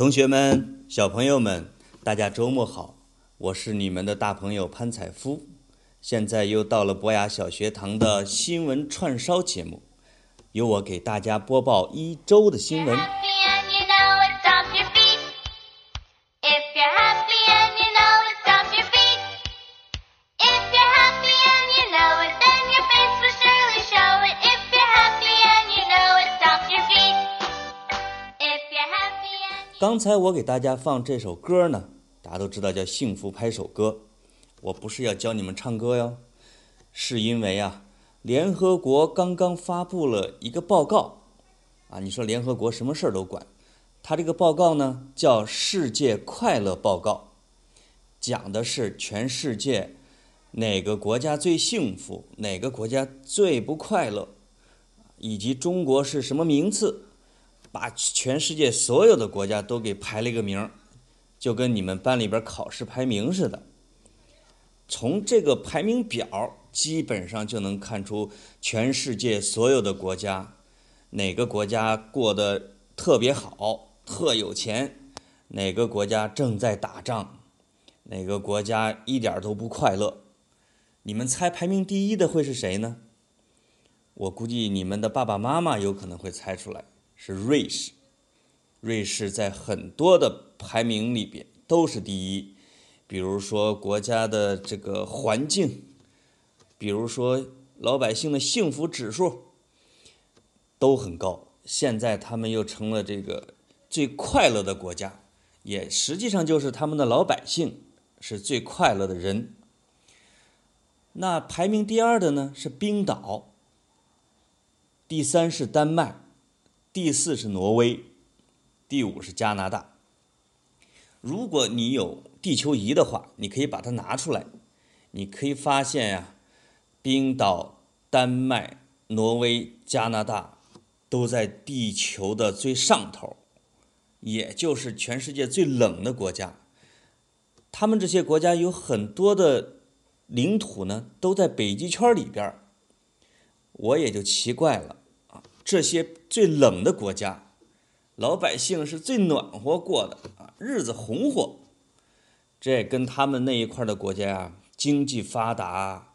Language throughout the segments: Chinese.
同学们、小朋友们，大家周末好！我是你们的大朋友潘采夫。现在又到了博雅小学堂的新闻串烧节目，由我给大家播报一周的新闻。刚才我给大家放这首歌呢，大家都知道叫《幸福拍手歌》。我不是要教你们唱歌哟，是因为啊，联合国刚刚发布了一个报告啊。你说联合国什么事儿都管，它这个报告呢叫《世界快乐报告》，讲的是全世界哪个国家最幸福，哪个国家最不快乐，以及中国是什么名次。把全世界所有的国家都给排了一个名儿，就跟你们班里边考试排名似的。从这个排名表，基本上就能看出全世界所有的国家，哪个国家过得特别好、特有钱，哪个国家正在打仗，哪个国家一点都不快乐。你们猜排名第一的会是谁呢？我估计你们的爸爸妈妈有可能会猜出来。是瑞士，瑞士在很多的排名里边都是第一，比如说国家的这个环境，比如说老百姓的幸福指数都很高。现在他们又成了这个最快乐的国家，也实际上就是他们的老百姓是最快乐的人。那排名第二的呢是冰岛，第三是丹麦。第四是挪威，第五是加拿大。如果你有地球仪的话，你可以把它拿出来，你可以发现呀、冰岛、丹麦、挪威、加拿大都在地球的最上头，也就是全世界最冷的国家。他们这些国家有很多的领土呢，都在北极圈里边。我也就奇怪了。这些最冷的国家，老百姓是最暖和过的啊，日子红火。这跟他们那一块的国家啊，经济发达，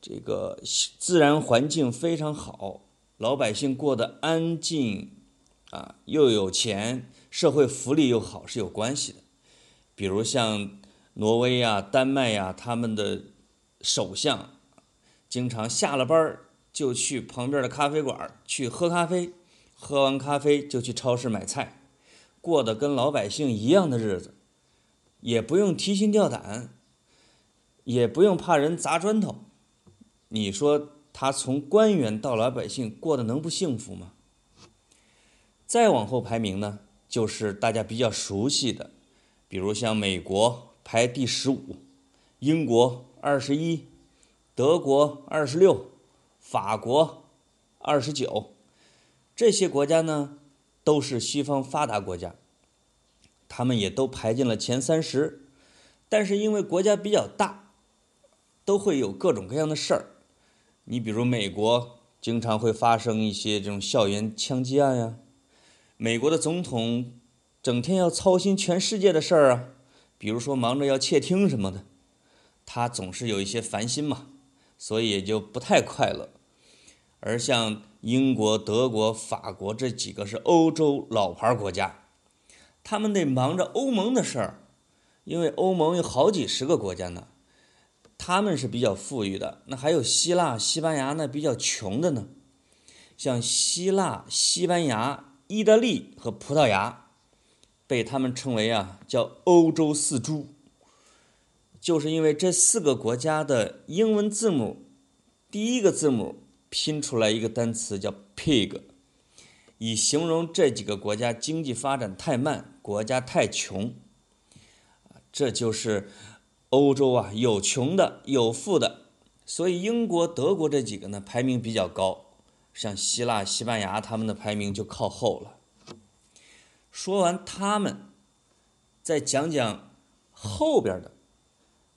这个自然环境非常好，老百姓过得安静啊，又有钱，社会福利又好是有关系的。比如像挪威呀、丹麦呀，他们的首相经常下了班。就去旁边的咖啡馆去喝咖啡，喝完咖啡就去超市买菜，过得跟老百姓一样的日子，也不用提心吊胆，也不用怕人砸砖头。你说他从官员到老百姓过得能不幸福吗？再往后排名呢，就是大家比较熟悉的，比如像美国排第十五，英国二十一，德国二十六。法国二十九，这些国家呢都是西方发达国家，他们也都排进了前三十，但是因为国家比较大，都会有各种各样的事儿。你比如美国经常会发生一些这种校园枪击案呀，美国的总统整天要操心全世界的事儿啊，比如说忙着要窃听什么的，他总是有一些烦心嘛。所以也就不太快乐，而像英国、德国、法国这几个是欧洲老牌国家，他们得忙着欧盟的事儿，因为欧盟有好几十个国家呢，他们是比较富裕的。那还有希腊、西班牙那比较穷的呢，像希腊、西班牙、意大利和葡萄牙，被他们称为啊叫欧洲四猪。就是因为这四个国家的英文字母，第一个字母拼出来一个单词叫 pig，以形容这几个国家经济发展太慢，国家太穷。这就是欧洲啊，有穷的，有富的，所以英国、德国这几个呢排名比较高，像希腊、西班牙他们的排名就靠后了。说完他们，再讲讲后边的。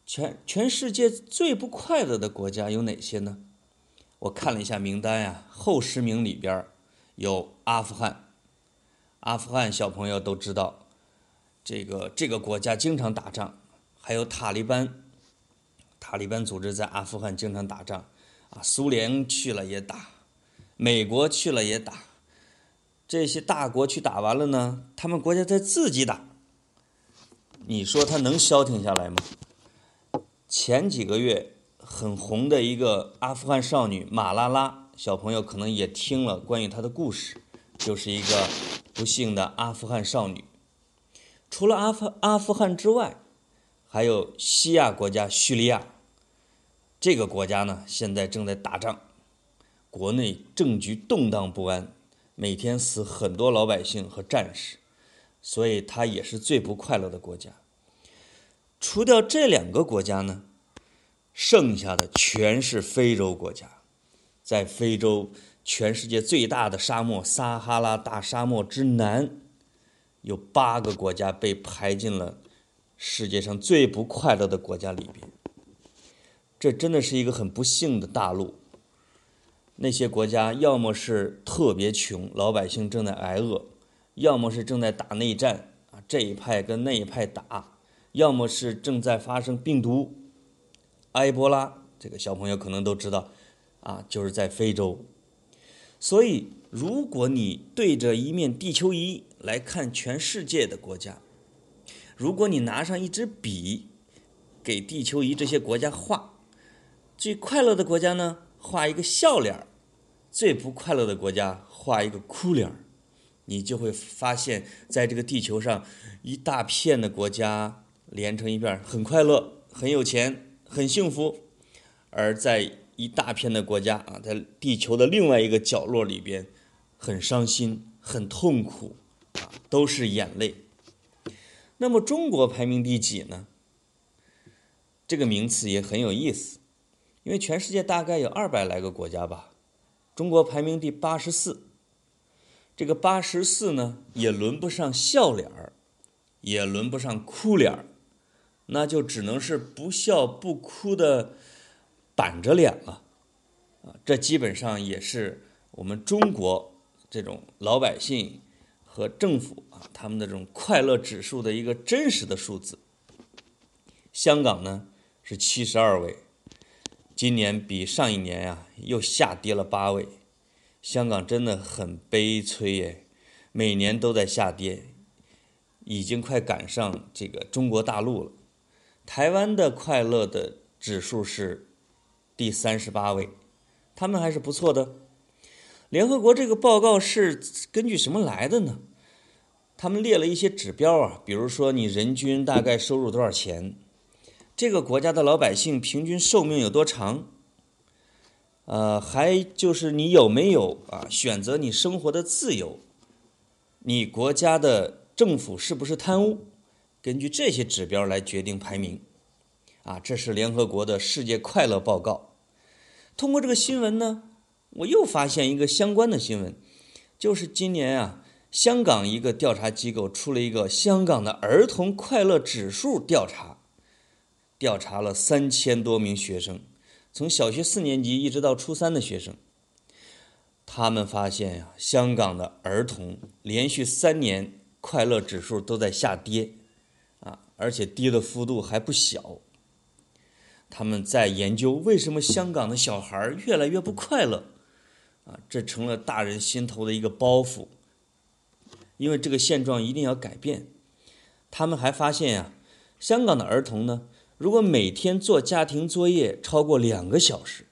全全世界最不快乐的国家有哪些呢？我看了一下名单呀，后十名里边有阿富汗。阿富汗小朋友都知道，这个这个国家经常打仗，还有塔利班，塔利班组织在阿富汗经常打仗，啊，苏联去了也打，美国去了也打，这些大国去打完了呢，他们国家在自己打，你说他能消停下来吗？前几个月很红的一个阿富汗少女马拉拉，小朋友可能也听了关于她的故事，就是一个不幸的阿富汗少女。除了阿富阿富汗之外，还有西亚国家叙利亚，这个国家呢现在正在打仗，国内政局动荡不安，每天死很多老百姓和战士，所以它也是最不快乐的国家。除掉这两个国家呢，剩下的全是非洲国家。在非洲，全世界最大的沙漠撒哈拉大沙漠之南，有八个国家被排进了世界上最不快乐的国家里边。这真的是一个很不幸的大陆。那些国家要么是特别穷，老百姓正在挨饿；要么是正在打内战啊，这一派跟那一派打。要么是正在发生病毒，埃博拉，这个小朋友可能都知道，啊，就是在非洲。所以，如果你对着一面地球仪来看全世界的国家，如果你拿上一支笔，给地球仪这些国家画，最快乐的国家呢，画一个笑脸儿；最不快乐的国家画一个哭脸儿，你就会发现，在这个地球上，一大片的国家。连成一片，很快乐，很有钱，很幸福；而在一大片的国家啊，在地球的另外一个角落里边，很伤心，很痛苦，啊，都是眼泪。那么中国排名第几呢？这个名次也很有意思，因为全世界大概有二百来个国家吧，中国排名第八十四。这个八十四呢，也轮不上笑脸儿，也轮不上哭脸儿。那就只能是不笑不哭的板着脸了，啊，这基本上也是我们中国这种老百姓和政府啊他们的这种快乐指数的一个真实的数字。香港呢是七十二位，今年比上一年呀又下跌了八位，香港真的很悲催耶，每年都在下跌，已经快赶上这个中国大陆了。台湾的快乐的指数是第三十八位，他们还是不错的。联合国这个报告是根据什么来的呢？他们列了一些指标啊，比如说你人均大概收入多少钱，这个国家的老百姓平均寿命有多长，呃，还就是你有没有啊选择你生活的自由，你国家的政府是不是贪污？根据这些指标来决定排名，啊，这是联合国的世界快乐报告。通过这个新闻呢，我又发现一个相关的新闻，就是今年啊，香港一个调查机构出了一个香港的儿童快乐指数调查，调查了三千多名学生，从小学四年级一直到初三的学生，他们发现呀，香港的儿童连续三年快乐指数都在下跌。而且跌的幅度还不小。他们在研究为什么香港的小孩越来越不快乐，啊，这成了大人心头的一个包袱。因为这个现状一定要改变。他们还发现呀，香港的儿童呢，如果每天做家庭作业超过两个小时，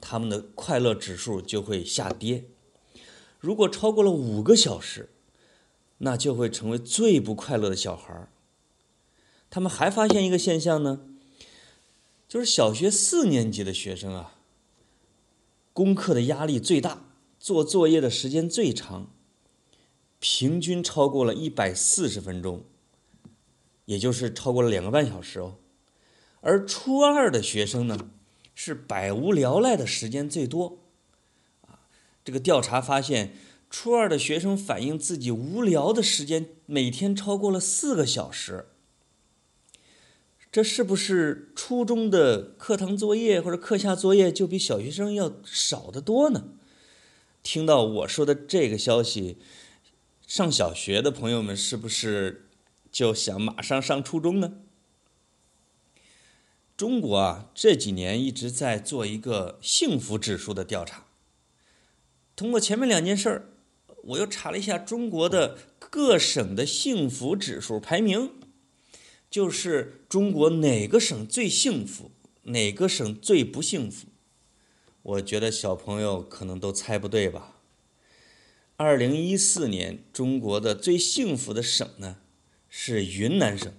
他们的快乐指数就会下跌；如果超过了五个小时，那就会成为最不快乐的小孩。他们还发现一个现象呢，就是小学四年级的学生啊，功课的压力最大，做作业的时间最长，平均超过了一百四十分钟，也就是超过了两个半小时哦。而初二的学生呢，是百无聊赖的时间最多，啊，这个调查发现，初二的学生反映自己无聊的时间每天超过了四个小时。这是不是初中的课堂作业或者课下作业就比小学生要少得多呢？听到我说的这个消息，上小学的朋友们是不是就想马上上初中呢？中国啊，这几年一直在做一个幸福指数的调查。通过前面两件事儿，我又查了一下中国的各省的幸福指数排名，就是中国哪个省最幸福，哪个省最不幸福。我觉得小朋友可能都猜不对吧。二零一四年中国的最幸福的省呢是云南省，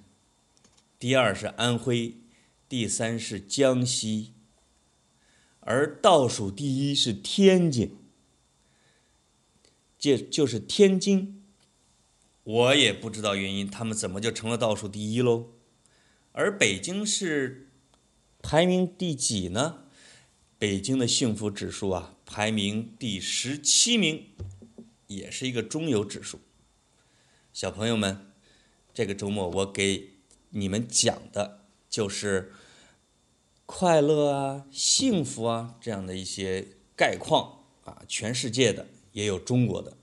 第二是安徽。第三是江西，而倒数第一是天津，这就是天津。我也不知道原因，他们怎么就成了倒数第一喽？而北京是排名第几呢？北京的幸福指数啊，排名第十七名，也是一个中游指数。小朋友们，这个周末我给你们讲的。就是快乐啊、幸福啊这样的一些概况啊，全世界的也有中国的，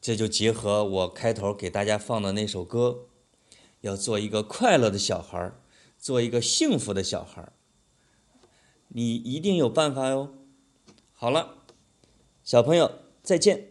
这就结合我开头给大家放的那首歌，要做一个快乐的小孩儿，做一个幸福的小孩儿，你一定有办法哟。好了，小朋友再见。